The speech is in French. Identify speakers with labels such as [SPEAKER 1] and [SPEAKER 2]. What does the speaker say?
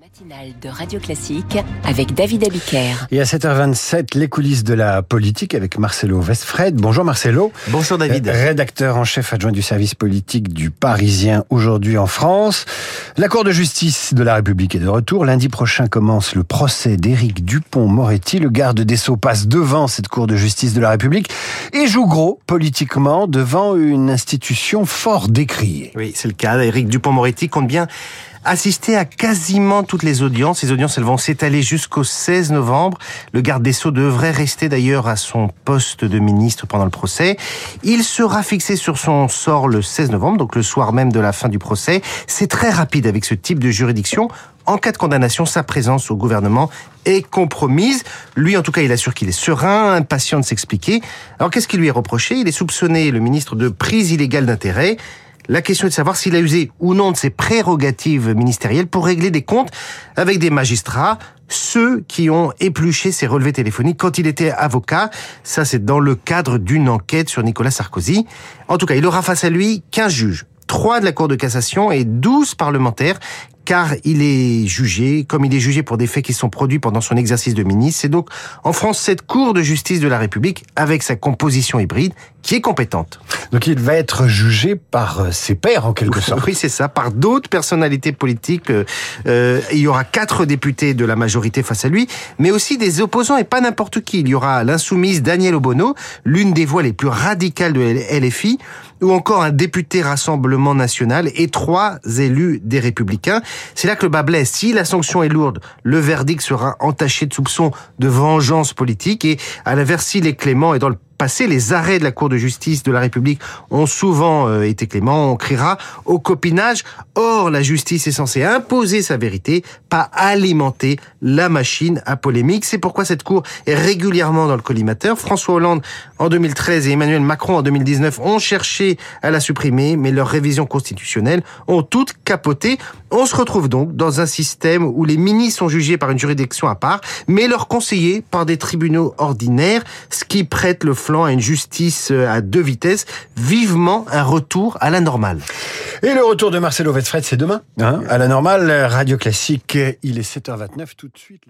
[SPEAKER 1] Matinale de Radio Classique avec David Abiker.
[SPEAKER 2] Et à 7h27, les coulisses de la politique avec Marcelo Westfred. Bonjour Marcelo.
[SPEAKER 3] Bonjour David.
[SPEAKER 2] Euh, Rédacteur en chef adjoint du service politique du Parisien aujourd'hui en France. La Cour de justice de la République est de retour. Lundi prochain commence le procès d'Éric Dupont-Moretti. Le garde des Sceaux passe devant cette Cour de justice de la République et joue gros politiquement devant une institution fort décriée.
[SPEAKER 3] Oui, c'est le cas. Éric Dupont-Moretti compte bien assister à quasiment toutes les audiences. Les audiences, elles vont s'étaler jusqu'au 16 novembre. Le garde des Sceaux devrait rester d'ailleurs à son poste de ministre pendant le procès. Il sera fixé sur son sort le 16 novembre, donc le soir même de la fin du procès. C'est très rapide avec ce type de juridiction en cas de condamnation, sa présence au gouvernement est compromise. Lui, en tout cas, il assure qu'il est serein, impatient de s'expliquer. Alors, qu'est-ce qui lui est reproché? Il est soupçonné, le ministre, de prise illégale d'intérêt. La question est de savoir s'il a usé ou non de ses prérogatives ministérielles pour régler des comptes avec des magistrats, ceux qui ont épluché ses relevés téléphoniques quand il était avocat. Ça, c'est dans le cadre d'une enquête sur Nicolas Sarkozy. En tout cas, il aura face à lui 15 juges. 3 de la Cour de cassation et 12 parlementaires car il est jugé, comme il est jugé pour des faits qui sont produits pendant son exercice de ministre. C'est donc en France cette Cour de justice de la République, avec sa composition hybride, qui est compétente.
[SPEAKER 2] Donc il va être jugé par euh, ses pairs en quelque sorte.
[SPEAKER 3] Oui, c'est ça, par d'autres personnalités politiques. Euh, il y aura quatre députés de la majorité face à lui, mais aussi des opposants et pas n'importe qui. Il y aura l'insoumise Daniel Obono, l'une des voix les plus radicales de LFI, ou encore un député Rassemblement National et trois élus des Républicains. C'est là que le bas blesse. Si la sanction est lourde, le verdict sera entaché de soupçons de vengeance politique et à l'inverse, s'il est clément et dans le passé, les arrêts de la Cour de justice de la République ont souvent euh, été cléments. On criera au copinage. Or, la justice est censée imposer sa vérité, pas alimenter la machine à polémique. C'est pourquoi cette Cour est régulièrement dans le collimateur. François Hollande en 2013 et Emmanuel Macron en 2019 ont cherché à la supprimer, mais leurs révisions constitutionnelles ont toutes capoté. On se retrouve donc dans un système où les ministres sont jugés par une juridiction à part, mais leurs conseillers par des tribunaux ordinaires, ce qui prête le à une justice euh, à deux vitesses, vivement un retour à la normale.
[SPEAKER 2] Et le retour de Marcelo Westfred, c'est demain, hein, à la normale, Radio Classique, il est 7h29 tout de suite.